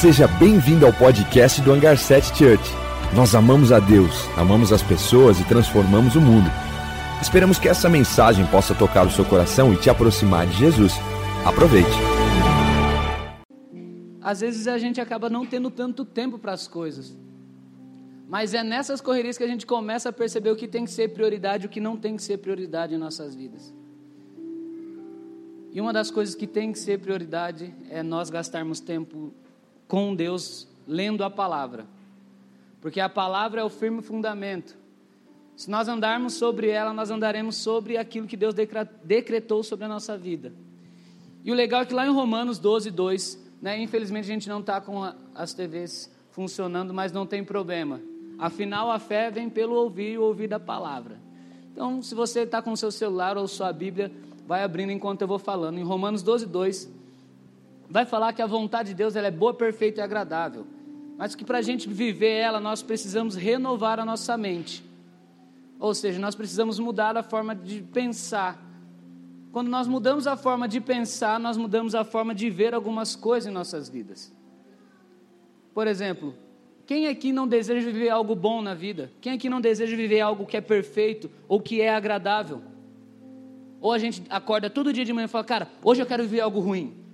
Seja bem-vindo ao podcast do Hangar 7 Church. Nós amamos a Deus, amamos as pessoas e transformamos o mundo. Esperamos que essa mensagem possa tocar o seu coração e te aproximar de Jesus. Aproveite. Às vezes a gente acaba não tendo tanto tempo para as coisas. Mas é nessas correrias que a gente começa a perceber o que tem que ser prioridade e o que não tem que ser prioridade em nossas vidas. E uma das coisas que tem que ser prioridade é nós gastarmos tempo com Deus lendo a palavra. Porque a palavra é o firme fundamento. Se nós andarmos sobre ela, nós andaremos sobre aquilo que Deus decretou sobre a nossa vida. E o legal é que lá em Romanos 12, 2, né, infelizmente a gente não está com as TVs funcionando, mas não tem problema. Afinal, a fé vem pelo ouvir e ouvir da palavra. Então, se você está com seu celular ou sua Bíblia, vai abrindo enquanto eu vou falando. Em Romanos 12, 2, vai falar que a vontade de Deus ela é boa, perfeita e agradável. Mas que para a gente viver ela, nós precisamos renovar a nossa mente. Ou seja, nós precisamos mudar a forma de pensar. Quando nós mudamos a forma de pensar, nós mudamos a forma de ver algumas coisas em nossas vidas. Por exemplo, quem aqui não deseja viver algo bom na vida? Quem aqui não deseja viver algo que é perfeito ou que é agradável? Ou a gente acorda todo dia de manhã e fala, cara, hoje eu quero viver algo ruim.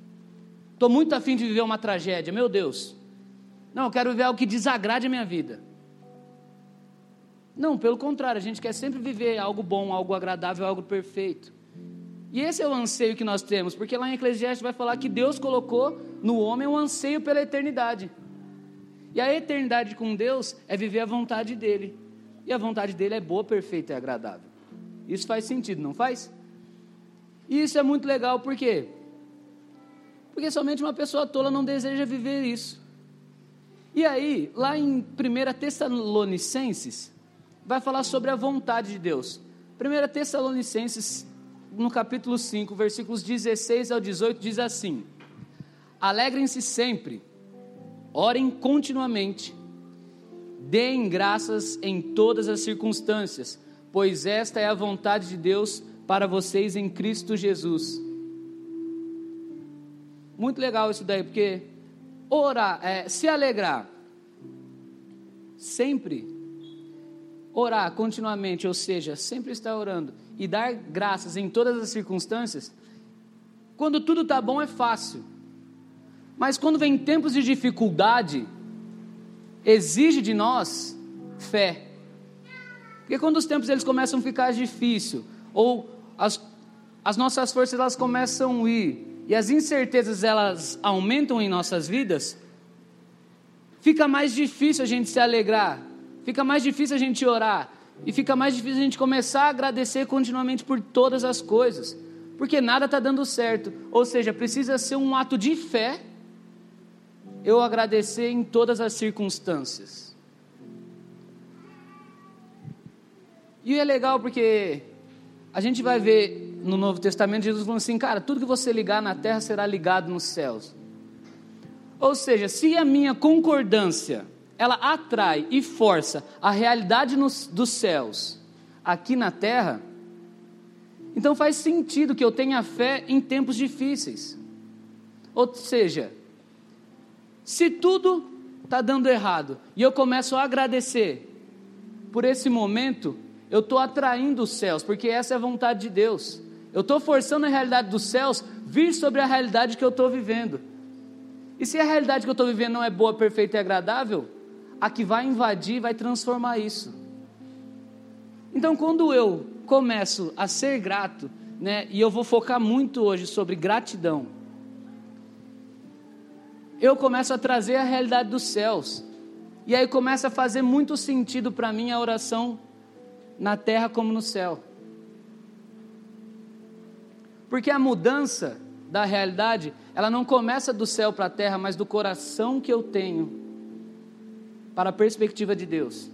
Estou muito afim de viver uma tragédia, meu Deus. Não, eu quero viver algo que desagrade a minha vida. Não, pelo contrário, a gente quer sempre viver algo bom, algo agradável, algo perfeito. E esse é o anseio que nós temos, porque lá em Eclesiastes vai falar que Deus colocou no homem um anseio pela eternidade. E a eternidade com Deus é viver a vontade dele. E a vontade dele é boa, perfeita e agradável. Isso faz sentido, não faz? E isso é muito legal, por quê? Porque somente uma pessoa tola não deseja viver isso. E aí, lá em 1 Tessalonicenses, vai falar sobre a vontade de Deus. 1 Tessalonicenses, no capítulo 5, versículos 16 ao 18, diz assim: Alegrem-se sempre, orem continuamente, deem graças em todas as circunstâncias, pois esta é a vontade de Deus para vocês em Cristo Jesus. Muito legal isso daí, porque orar, é, se alegrar, sempre, orar continuamente, ou seja, sempre estar orando e dar graças em todas as circunstâncias, quando tudo está bom é fácil, mas quando vem tempos de dificuldade, exige de nós fé. Porque quando os tempos eles começam a ficar difíceis, ou as, as nossas forças elas começam a ir e as incertezas elas aumentam em nossas vidas, fica mais difícil a gente se alegrar, fica mais difícil a gente orar e fica mais difícil a gente começar a agradecer continuamente por todas as coisas, porque nada está dando certo. Ou seja, precisa ser um ato de fé eu agradecer em todas as circunstâncias. E é legal porque a gente vai ver no Novo Testamento Jesus falando assim, cara, tudo que você ligar na terra será ligado nos céus. Ou seja, se a minha concordância ela atrai e força a realidade nos, dos céus aqui na terra, então faz sentido que eu tenha fé em tempos difíceis. Ou seja, se tudo está dando errado e eu começo a agradecer por esse momento, eu estou atraindo os céus, porque essa é a vontade de Deus. Eu estou forçando a realidade dos céus vir sobre a realidade que eu estou vivendo. E se a realidade que eu estou vivendo não é boa, perfeita e agradável, a que vai invadir vai transformar isso. Então, quando eu começo a ser grato, né, e eu vou focar muito hoje sobre gratidão, eu começo a trazer a realidade dos céus. E aí começa a fazer muito sentido para mim a oração na terra como no céu. Porque a mudança da realidade, ela não começa do céu para a terra, mas do coração que eu tenho para a perspectiva de Deus.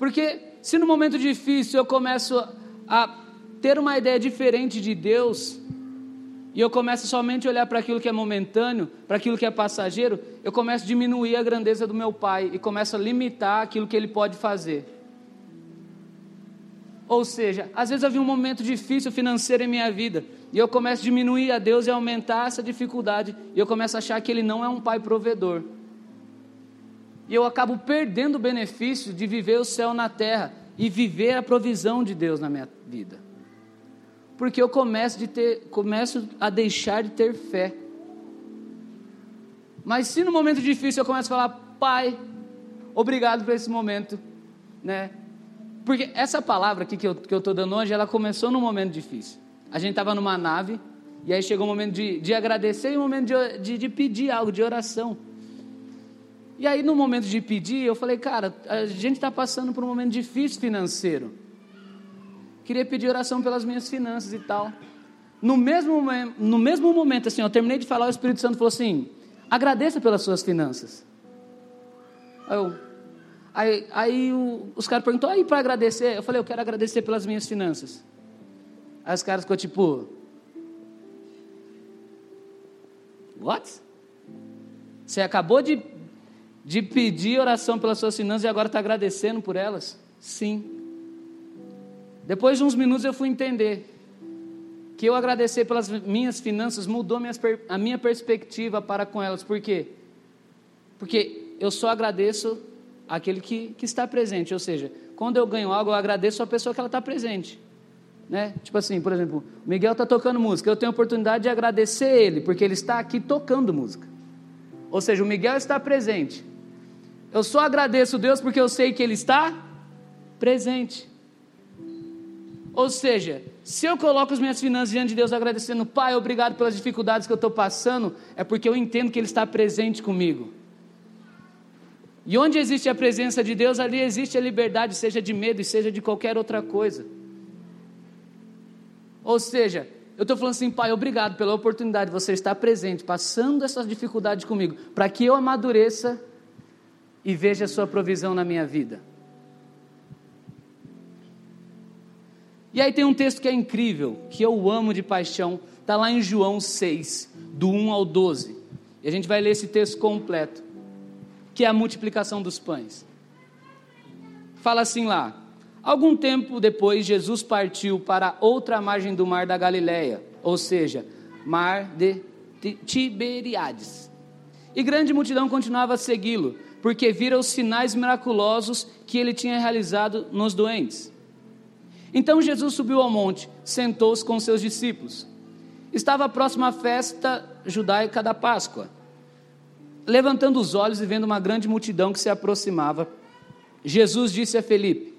Porque se no momento difícil eu começo a ter uma ideia diferente de Deus, e eu começo somente a olhar para aquilo que é momentâneo, para aquilo que é passageiro, eu começo a diminuir a grandeza do meu pai e começo a limitar aquilo que ele pode fazer. Ou seja, às vezes havia um momento difícil financeiro em minha vida, e eu começo a diminuir a Deus e aumentar essa dificuldade, e eu começo a achar que Ele não é um pai provedor. E eu acabo perdendo o benefício de viver o céu na terra e viver a provisão de Deus na minha vida. Porque eu começo, de ter, começo a deixar de ter fé. Mas se no momento difícil eu começo a falar, Pai, obrigado por esse momento, né? Porque essa palavra aqui que eu estou que eu dando hoje, ela começou num momento difícil. A gente estava numa nave, e aí chegou o um momento de, de agradecer e o um momento de, de, de pedir algo, de oração. E aí, no momento de pedir, eu falei, cara, a gente está passando por um momento difícil financeiro. Queria pedir oração pelas minhas finanças e tal. No mesmo, no mesmo momento, assim, eu terminei de falar, o Espírito Santo falou assim: agradeça pelas suas finanças. Aí, eu, aí, aí o, os caras perguntaram, aí para agradecer? Eu falei, eu quero agradecer pelas minhas finanças. Aí os caras ficou tipo, what? Você acabou de de pedir oração pelas suas finanças e agora está agradecendo por elas? Sim. Depois de uns minutos eu fui entender que eu agradecer pelas minhas finanças mudou a minha perspectiva para com elas. Por quê? Porque eu só agradeço aquele que, que está presente. Ou seja, quando eu ganho algo, eu agradeço a pessoa que ela está presente. Né? Tipo assim, por exemplo, o Miguel está tocando música, eu tenho a oportunidade de agradecer ele, porque ele está aqui tocando música. Ou seja, o Miguel está presente. Eu só agradeço Deus porque eu sei que Ele está presente. Ou seja, se eu coloco as minhas finanças diante de Deus agradecendo, Pai, obrigado pelas dificuldades que eu estou passando, é porque eu entendo que Ele está presente comigo. E onde existe a presença de Deus, ali existe a liberdade, seja de medo e seja de qualquer outra coisa. Ou seja, eu estou falando assim, Pai, obrigado pela oportunidade de você estar presente, passando essas dificuldades comigo, para que eu amadureça e veja a sua provisão na minha vida. E aí tem um texto que é incrível, que eu amo de paixão, está lá em João 6, do 1 ao 12. E a gente vai ler esse texto completo, que é a multiplicação dos pães. Fala assim lá: Algum tempo depois, Jesus partiu para outra margem do mar da Galileia, ou seja, mar de Tiberiades. E grande multidão continuava a segui-lo porque viram os sinais miraculosos que ele tinha realizado nos doentes. Então Jesus subiu ao monte, sentou-se com seus discípulos. Estava próxima à festa judaica da Páscoa. Levantando os olhos e vendo uma grande multidão que se aproximava, Jesus disse a Felipe: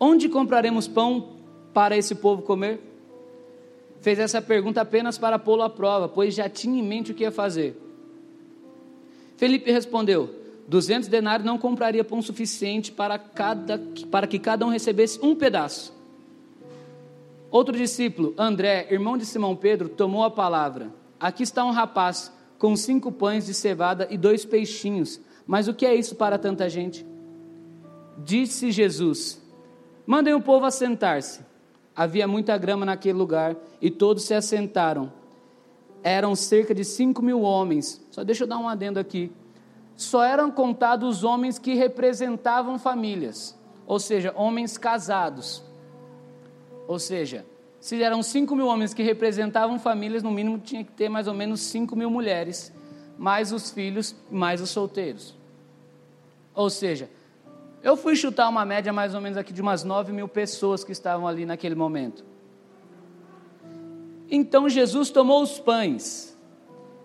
Onde compraremos pão para esse povo comer? Fez essa pergunta apenas para pô-lo à prova, pois já tinha em mente o que ia fazer. Felipe respondeu: duzentos denários não compraria pão suficiente para, cada, para que cada um recebesse um pedaço. Outro discípulo, André, irmão de Simão Pedro, tomou a palavra. Aqui está um rapaz com cinco pães de cevada e dois peixinhos. Mas o que é isso para tanta gente? Disse Jesus: Mandem o povo assentar-se. Havia muita grama naquele lugar e todos se assentaram. Eram cerca de cinco mil homens. Só deixa eu dar um adendo aqui só eram contados os homens que representavam famílias, ou seja, homens casados. Ou seja, se eram 5 mil homens que representavam famílias, no mínimo tinha que ter mais ou menos 5 mil mulheres, mais os filhos, mais os solteiros. Ou seja, eu fui chutar uma média mais ou menos aqui de umas 9 mil pessoas que estavam ali naquele momento. Então Jesus tomou os pães,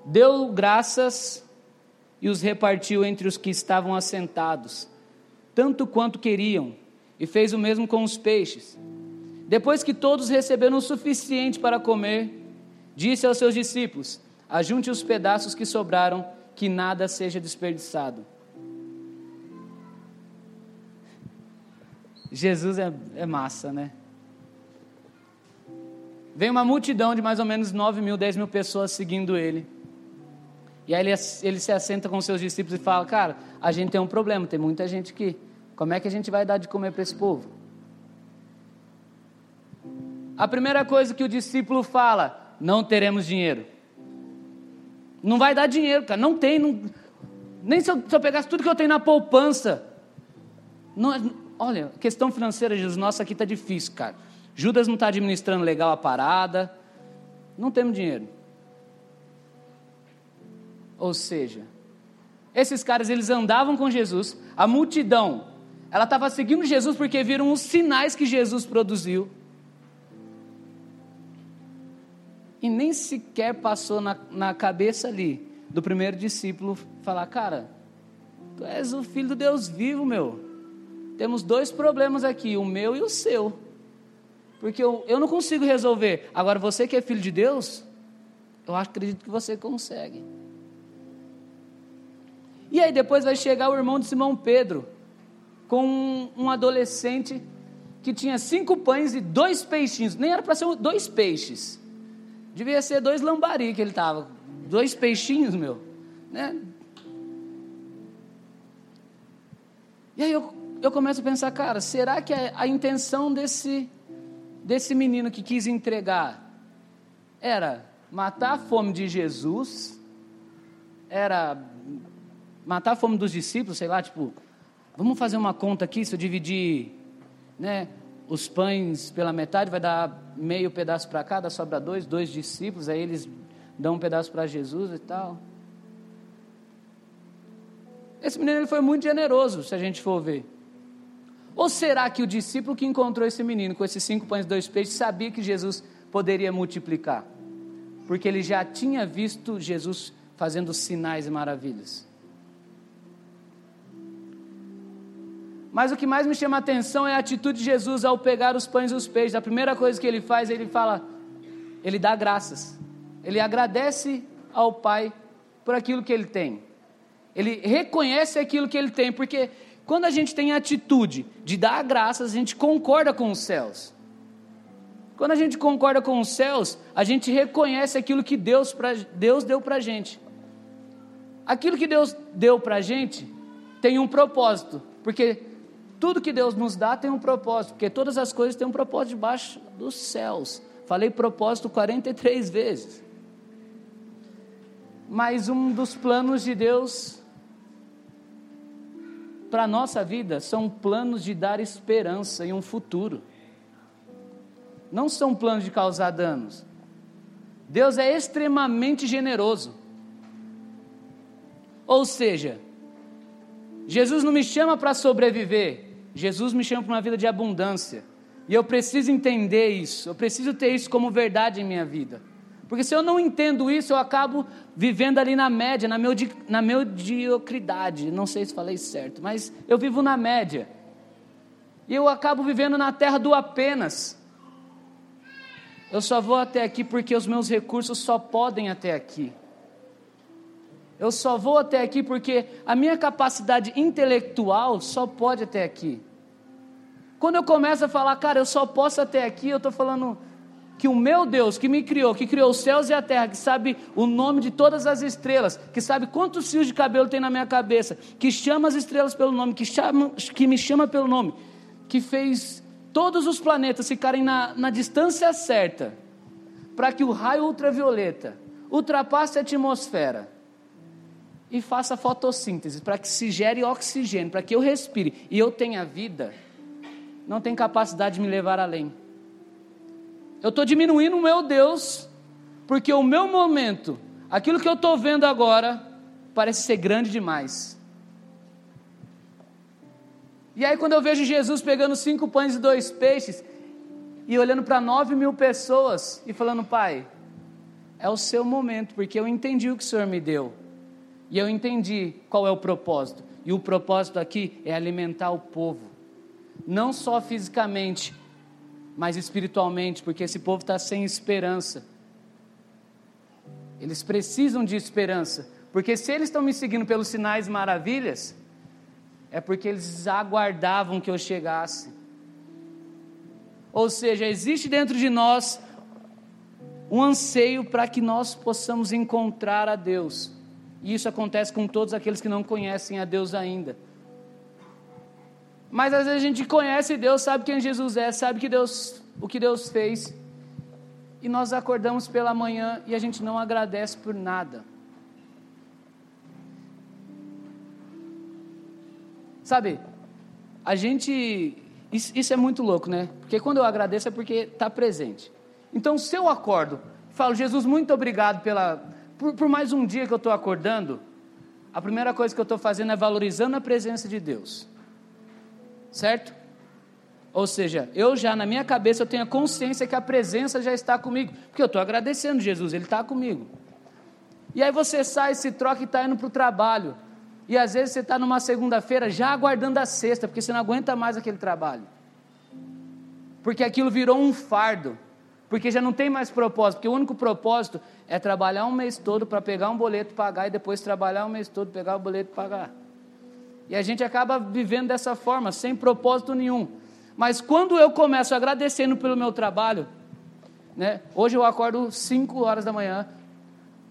deu graças e os repartiu entre os que estavam assentados, tanto quanto queriam, e fez o mesmo com os peixes. Depois que todos receberam o suficiente para comer, disse aos seus discípulos: Ajunte os pedaços que sobraram, que nada seja desperdiçado. Jesus é, é massa, né? Vem uma multidão de mais ou menos 9 mil, 10 mil pessoas seguindo ele. E aí ele, ele se assenta com seus discípulos e fala: Cara, a gente tem um problema, tem muita gente aqui. Como é que a gente vai dar de comer para esse povo? A primeira coisa que o discípulo fala: Não teremos dinheiro. Não vai dar dinheiro, cara. Não tem. Não, nem se eu, se eu, pegasse tudo que eu tenho na poupança. Não, olha, questão financeira, Jesus, nossa, aqui está difícil, cara. Judas não está administrando legal a parada, não temos dinheiro. Ou seja, esses caras eles andavam com Jesus, a multidão, ela estava seguindo Jesus porque viram os sinais que Jesus produziu. E nem sequer passou na, na cabeça ali do primeiro discípulo falar: Cara, tu és o filho do Deus vivo, meu. Temos dois problemas aqui, o meu e o seu. Porque eu, eu não consigo resolver. Agora, você que é filho de Deus, eu acredito que você consegue. E aí depois vai chegar o irmão de Simão Pedro, com um, um adolescente que tinha cinco pães e dois peixinhos. Nem era para ser dois peixes. Devia ser dois lambari que ele estava. Dois peixinhos, meu. Né? E aí eu, eu começo a pensar, cara, será que a, a intenção desse, desse menino que quis entregar era matar a fome de Jesus? Era matar a fome dos discípulos, sei lá, tipo, vamos fazer uma conta aqui, se eu dividir, né, os pães pela metade, vai dar meio pedaço para cada, sobra dois, dois discípulos, aí eles dão um pedaço para Jesus e tal. Esse menino ele foi muito generoso, se a gente for ver. Ou será que o discípulo que encontrou esse menino com esses cinco pães e dois peixes sabia que Jesus poderia multiplicar? Porque ele já tinha visto Jesus fazendo sinais e maravilhas. Mas o que mais me chama a atenção é a atitude de Jesus ao pegar os pães e os peixes. A primeira coisa que ele faz, ele fala, ele dá graças. Ele agradece ao Pai por aquilo que ele tem. Ele reconhece aquilo que ele tem, porque quando a gente tem a atitude de dar graças, a gente concorda com os céus. Quando a gente concorda com os céus, a gente reconhece aquilo que Deus, pra, Deus deu para a gente. Aquilo que Deus deu para a gente tem um propósito, porque tudo que Deus nos dá tem um propósito, porque todas as coisas têm um propósito debaixo dos céus. Falei propósito 43 vezes. Mas um dos planos de Deus para a nossa vida são planos de dar esperança e um futuro. Não são planos de causar danos. Deus é extremamente generoso. Ou seja, Jesus não me chama para sobreviver, Jesus me chama para uma vida de abundância. E eu preciso entender isso, eu preciso ter isso como verdade em minha vida. Porque se eu não entendo isso, eu acabo vivendo ali na média, na, meu, na mediocridade. Não sei se falei certo, mas eu vivo na média. E eu acabo vivendo na terra do apenas. Eu só vou até aqui porque os meus recursos só podem até aqui. Eu só vou até aqui porque a minha capacidade intelectual só pode até aqui. Quando eu começo a falar, cara, eu só posso até aqui, eu estou falando que o meu Deus, que me criou, que criou os céus e a terra, que sabe o nome de todas as estrelas, que sabe quantos fios de cabelo tem na minha cabeça, que chama as estrelas pelo nome, que, chama, que me chama pelo nome, que fez todos os planetas ficarem na, na distância certa, para que o raio ultravioleta ultrapasse a atmosfera e faça fotossíntese para que se gere oxigênio, para que eu respire e eu tenha vida, não tem capacidade de me levar além. Eu estou diminuindo o meu Deus, porque o meu momento, aquilo que eu estou vendo agora, parece ser grande demais. E aí, quando eu vejo Jesus pegando cinco pães e dois peixes, e olhando para nove mil pessoas, e falando, Pai, é o seu momento, porque eu entendi o que o Senhor me deu. E eu entendi qual é o propósito. E o propósito aqui é alimentar o povo. Não só fisicamente, mas espiritualmente, porque esse povo está sem esperança. Eles precisam de esperança. Porque se eles estão me seguindo pelos sinais maravilhas, é porque eles aguardavam que eu chegasse. Ou seja, existe dentro de nós um anseio para que nós possamos encontrar a Deus. E isso acontece com todos aqueles que não conhecem a Deus ainda. Mas às vezes a gente conhece Deus, sabe quem Jesus é, sabe que Deus, o que Deus fez. E nós acordamos pela manhã e a gente não agradece por nada. Sabe? a gente. Isso, isso, é muito louco, né? Porque quando eu agradeço é porque está presente. Então, se eu acordo, falo, Jesus, muito obrigado pela, por, por mais um dia que eu estou acordando, a primeira coisa que eu estou fazendo é valorizando a presença de Deus. Certo? Ou seja, eu já na minha cabeça eu tenho a consciência que a presença já está comigo, porque eu estou agradecendo Jesus, Ele está comigo. E aí você sai, se troca e está indo para o trabalho. E às vezes você está numa segunda-feira já aguardando a sexta, porque você não aguenta mais aquele trabalho. Porque aquilo virou um fardo. Porque já não tem mais propósito. Porque o único propósito é trabalhar um mês todo para pegar um boleto, pagar e depois trabalhar um mês todo, pegar o boleto e pagar. E a gente acaba vivendo dessa forma, sem propósito nenhum. Mas quando eu começo agradecendo pelo meu trabalho, né? Hoje eu acordo 5 horas da manhã,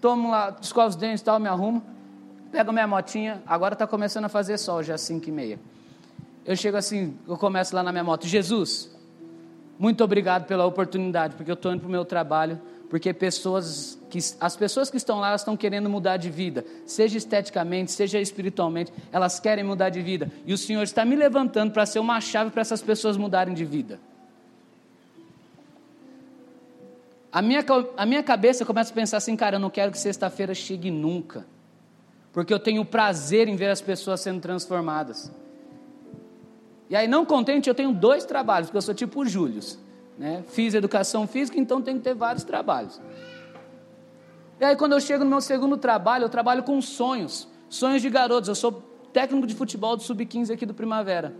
tomo lá, escovo os dentes tal, me arrumo, pego minha motinha, agora está começando a fazer sol, já 5 e meia. Eu chego assim, eu começo lá na minha moto, Jesus, muito obrigado pela oportunidade, porque eu estou indo para o meu trabalho, porque pessoas que, as pessoas que estão lá elas estão querendo mudar de vida, seja esteticamente, seja espiritualmente, elas querem mudar de vida. E o Senhor está me levantando para ser uma chave para essas pessoas mudarem de vida. A minha, a minha cabeça começa a pensar assim, cara, eu não quero que sexta-feira chegue nunca, porque eu tenho prazer em ver as pessoas sendo transformadas. E aí, não contente, eu tenho dois trabalhos, porque eu sou tipo o Júlio. Né? Fiz educação física, então tenho que ter vários trabalhos. E aí, quando eu chego no meu segundo trabalho, eu trabalho com sonhos, sonhos de garotos. Eu sou técnico de futebol do Sub-15 aqui do Primavera.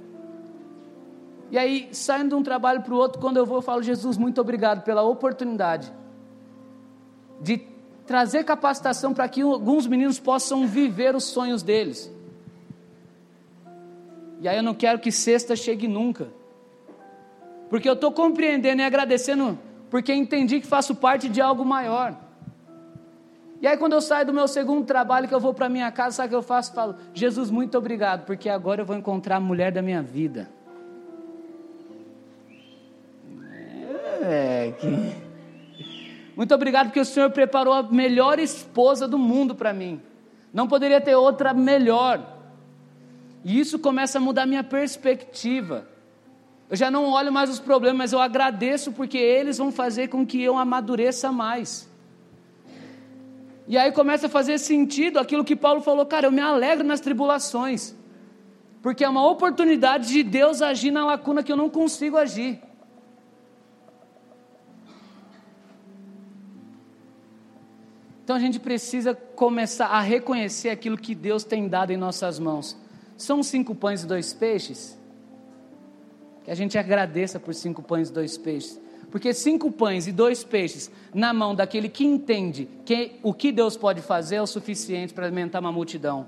E aí, saindo de um trabalho para o outro, quando eu vou, eu falo, Jesus, muito obrigado pela oportunidade de trazer capacitação para que alguns meninos possam viver os sonhos deles. E aí eu não quero que sexta chegue nunca. Porque eu estou compreendendo e agradecendo, porque entendi que faço parte de algo maior. E aí, quando eu saio do meu segundo trabalho, que eu vou para minha casa, sabe o que eu faço? Falo, Jesus, muito obrigado, porque agora eu vou encontrar a mulher da minha vida. É, que... Muito obrigado, porque o Senhor preparou a melhor esposa do mundo para mim. Não poderia ter outra melhor. E isso começa a mudar minha perspectiva. Eu já não olho mais os problemas, mas eu agradeço porque eles vão fazer com que eu amadureça mais. E aí começa a fazer sentido aquilo que Paulo falou, cara, eu me alegro nas tribulações, porque é uma oportunidade de Deus agir na lacuna que eu não consigo agir. Então a gente precisa começar a reconhecer aquilo que Deus tem dado em nossas mãos. São cinco pães e dois peixes? Que a gente agradeça por cinco pães e dois peixes. Porque cinco pães e dois peixes na mão daquele que entende que o que Deus pode fazer é o suficiente para alimentar uma multidão.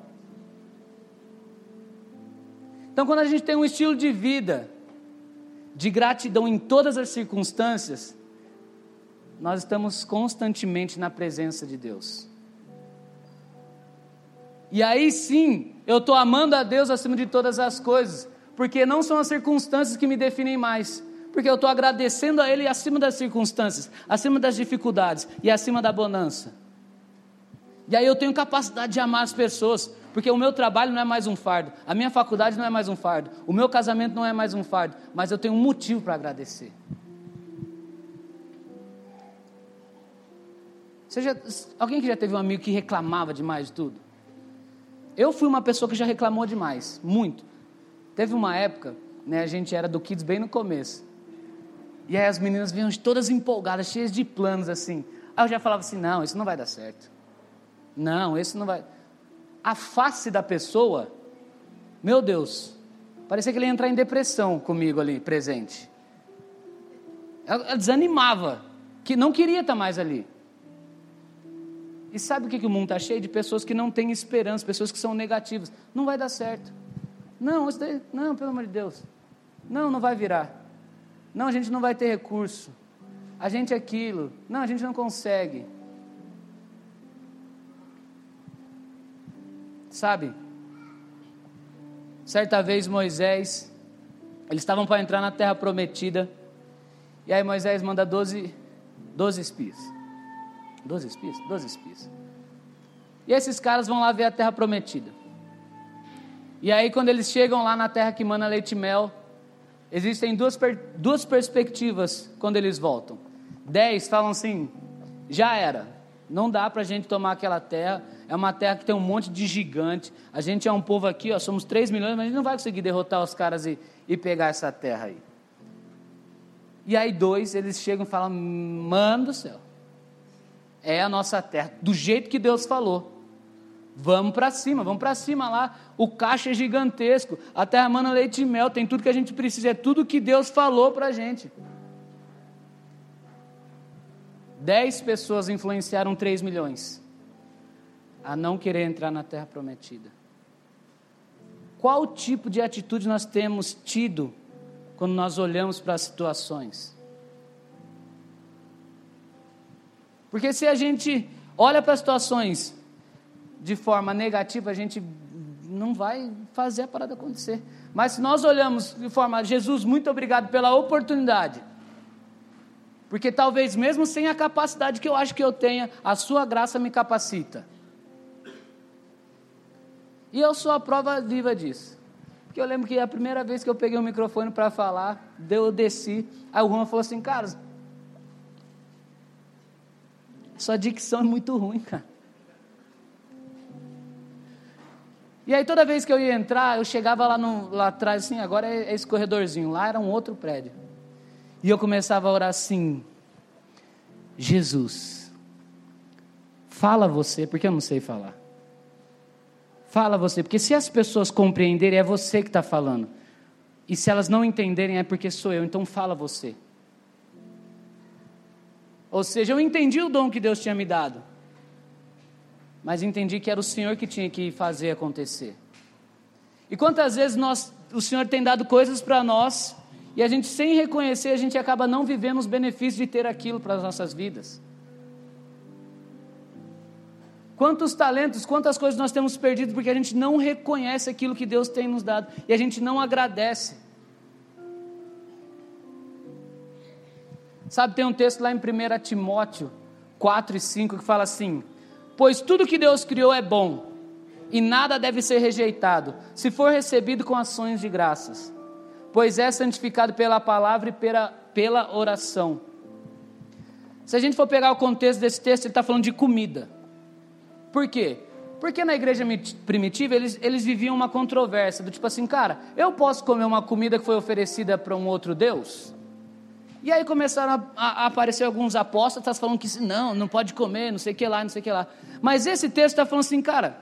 Então, quando a gente tem um estilo de vida de gratidão em todas as circunstâncias, nós estamos constantemente na presença de Deus. E aí sim, eu estou amando a Deus acima de todas as coisas, porque não são as circunstâncias que me definem mais, porque eu estou agradecendo a Ele acima das circunstâncias, acima das dificuldades e acima da bonança. E aí eu tenho capacidade de amar as pessoas, porque o meu trabalho não é mais um fardo, a minha faculdade não é mais um fardo, o meu casamento não é mais um fardo, mas eu tenho um motivo para agradecer. Alguém que já teve um amigo que reclamava demais de tudo? Eu fui uma pessoa que já reclamou demais, muito. Teve uma época, né, a gente era do Kids bem no começo. E aí as meninas vinham todas empolgadas, cheias de planos assim. Aí eu já falava assim: não, isso não vai dar certo. Não, isso não vai. A face da pessoa, meu Deus, parecia que ele ia entrar em depressão comigo ali, presente. Ela desanimava, que não queria estar mais ali. E sabe o que, que o mundo está cheio? De pessoas que não têm esperança, pessoas que são negativas. Não vai dar certo. Não, daí, não, pelo amor de Deus. Não, não vai virar. Não, a gente não vai ter recurso. A gente é aquilo. Não, a gente não consegue. Sabe? Certa vez Moisés, eles estavam para entrar na terra prometida. E aí Moisés manda 12, 12 espias. Doze espias? Doze espias. E esses caras vão lá ver a terra prometida. E aí, quando eles chegam lá na terra que mana leite e mel, existem duas, per duas perspectivas quando eles voltam. Dez falam assim: já era, não dá para a gente tomar aquela terra, é uma terra que tem um monte de gigante. A gente é um povo aqui, ó, somos 3 milhões, mas a gente não vai conseguir derrotar os caras e, e pegar essa terra aí. E aí, dois, eles chegam e falam: Mano do céu, é a nossa terra, do jeito que Deus falou. Vamos para cima, vamos para cima lá. O caixa é gigantesco, a terra mana leite e mel, tem tudo que a gente precisa, é tudo que Deus falou para a gente. Dez pessoas influenciaram 3 milhões a não querer entrar na terra prometida. Qual tipo de atitude nós temos tido quando nós olhamos para as situações? Porque se a gente olha para as situações de forma negativa, a gente não vai fazer a parada acontecer. Mas se nós olhamos de forma, Jesus, muito obrigado pela oportunidade. Porque talvez mesmo sem a capacidade que eu acho que eu tenha, a sua graça me capacita. E eu sou a prova viva disso. Porque eu lembro que a primeira vez que eu peguei o microfone para falar, eu desci, aí o Juan falou assim, cara, sua dicção é muito ruim, cara. E aí toda vez que eu ia entrar, eu chegava lá, no, lá atrás, assim, agora é, é esse corredorzinho, lá era um outro prédio. E eu começava a orar assim, Jesus, fala você, porque eu não sei falar. Fala você, porque se as pessoas compreenderem, é você que está falando. E se elas não entenderem, é porque sou eu, então fala você. Ou seja, eu entendi o dom que Deus tinha me dado, mas entendi que era o Senhor que tinha que fazer acontecer. E quantas vezes nós, o Senhor tem dado coisas para nós, e a gente, sem reconhecer, a gente acaba não vivendo os benefícios de ter aquilo para as nossas vidas. Quantos talentos, quantas coisas nós temos perdido porque a gente não reconhece aquilo que Deus tem nos dado e a gente não agradece. Sabe, tem um texto lá em 1 Timóteo 4 e 5 que fala assim: Pois tudo que Deus criou é bom e nada deve ser rejeitado, se for recebido com ações de graças, pois é santificado pela palavra e pela, pela oração. Se a gente for pegar o contexto desse texto, ele está falando de comida. Por quê? Porque na igreja primitiva eles, eles viviam uma controvérsia, do tipo assim, cara, eu posso comer uma comida que foi oferecida para um outro Deus? E aí começaram a, a, aparecer alguns apóstolos falando que não, não pode comer, não sei o que lá, não sei o que lá. Mas esse texto está falando assim, cara,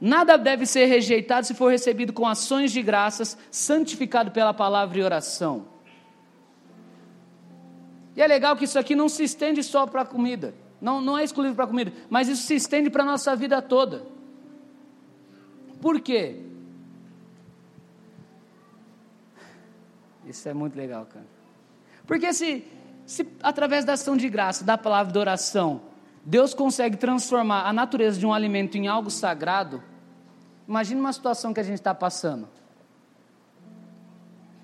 nada deve ser rejeitado se for recebido com ações de graças, santificado pela palavra e oração. E é legal que isso aqui não se estende só para a comida. Não, não é exclusivo para a comida, mas isso se estende para a nossa vida toda. Por quê? Isso é muito legal, cara. Porque se, se através da ação de graça, da palavra de oração, Deus consegue transformar a natureza de um alimento em algo sagrado, imagine uma situação que a gente está passando.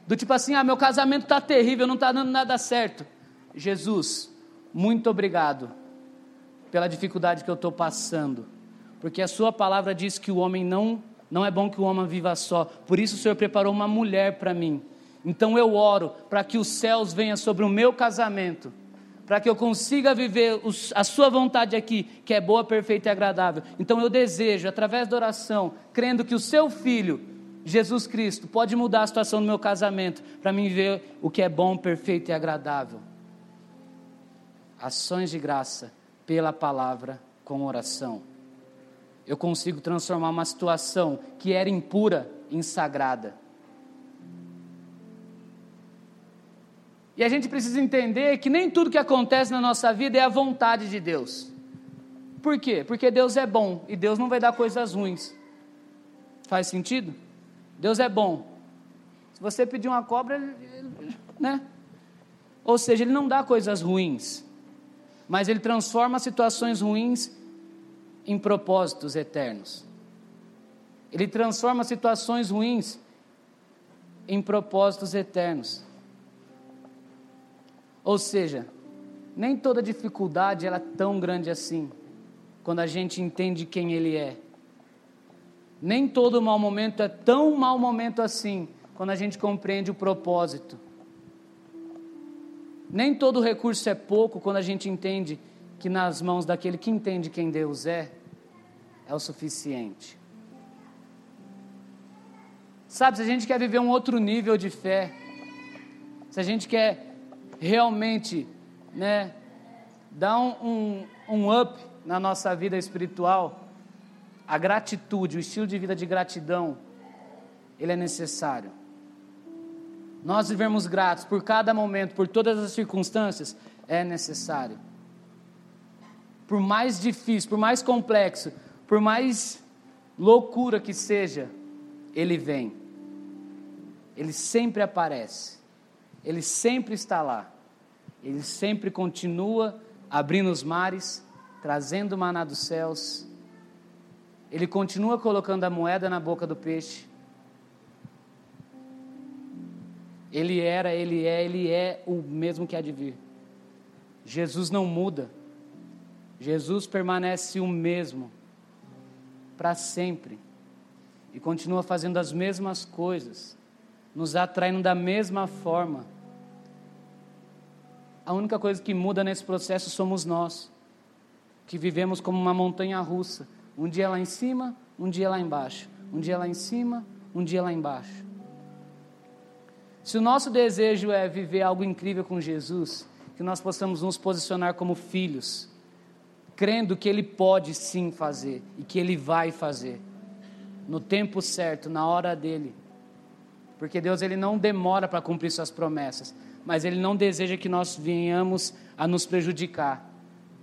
Do tipo assim, ah, meu casamento está terrível, não está dando nada certo. Jesus, muito obrigado pela dificuldade que eu estou passando, porque a Sua palavra diz que o homem não, não é bom que o homem viva só, por isso o Senhor preparou uma mulher para mim. Então eu oro para que os céus venham sobre o meu casamento, para que eu consiga viver a Sua vontade aqui, que é boa, perfeita e agradável. Então eu desejo, através da oração, crendo que o Seu Filho, Jesus Cristo, pode mudar a situação do meu casamento, para mim ver o que é bom, perfeito e agradável. Ações de graça pela palavra com oração. Eu consigo transformar uma situação que era impura em sagrada. E a gente precisa entender que nem tudo que acontece na nossa vida é a vontade de Deus. Por quê? Porque Deus é bom e Deus não vai dar coisas ruins. Faz sentido? Deus é bom. Se você pedir uma cobra, né? Ou seja, Ele não dá coisas ruins mas ele transforma situações ruins em propósitos eternos. Ele transforma situações ruins em propósitos eternos. Ou seja, nem toda dificuldade ela é tão grande assim, quando a gente entende quem ele é. Nem todo mau momento é tão mau momento assim, quando a gente compreende o propósito. Nem todo recurso é pouco quando a gente entende que nas mãos daquele que entende quem Deus é, é o suficiente. Sabe, se a gente quer viver um outro nível de fé, se a gente quer realmente né, dar um, um, um up na nossa vida espiritual, a gratitude, o estilo de vida de gratidão, ele é necessário. Nós vivemos gratos por cada momento, por todas as circunstâncias, é necessário. Por mais difícil, por mais complexo, por mais loucura que seja, ele vem. Ele sempre aparece. Ele sempre está lá. Ele sempre continua abrindo os mares, trazendo maná dos céus. Ele continua colocando a moeda na boca do peixe. Ele era, ele é, ele é o mesmo que há de vir. Jesus não muda. Jesus permanece o mesmo para sempre e continua fazendo as mesmas coisas, nos atraindo da mesma forma. A única coisa que muda nesse processo somos nós, que vivemos como uma montanha russa, um dia lá em cima, um dia lá embaixo, um dia lá em cima, um dia lá embaixo. Se o nosso desejo é viver algo incrível com Jesus, que nós possamos nos posicionar como filhos, crendo que Ele pode sim fazer e que Ele vai fazer, no tempo certo, na hora dele. Porque Deus ele não demora para cumprir suas promessas, mas Ele não deseja que nós venhamos a nos prejudicar,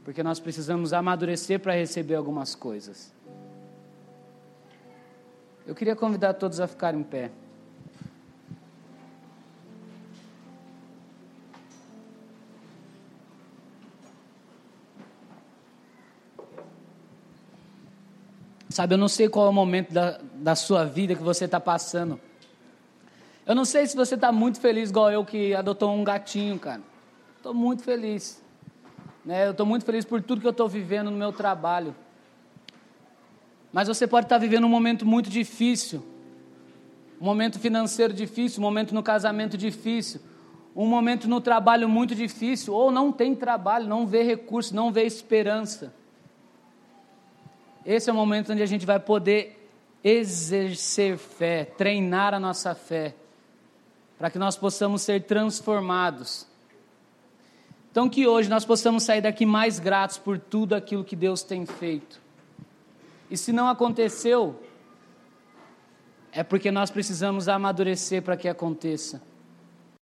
porque nós precisamos amadurecer para receber algumas coisas. Eu queria convidar todos a ficar em pé. Sabe, eu não sei qual é o momento da, da sua vida que você está passando. Eu não sei se você está muito feliz, igual eu, que adotou um gatinho, cara. Estou muito feliz. Né? Eu estou muito feliz por tudo que eu estou vivendo no meu trabalho. Mas você pode estar tá vivendo um momento muito difícil. Um momento financeiro difícil, um momento no casamento difícil, um momento no trabalho muito difícil, ou não tem trabalho, não vê recurso, não vê esperança. Esse é o momento onde a gente vai poder exercer fé, treinar a nossa fé, para que nós possamos ser transformados. Então, que hoje nós possamos sair daqui mais gratos por tudo aquilo que Deus tem feito. E se não aconteceu, é porque nós precisamos amadurecer para que aconteça.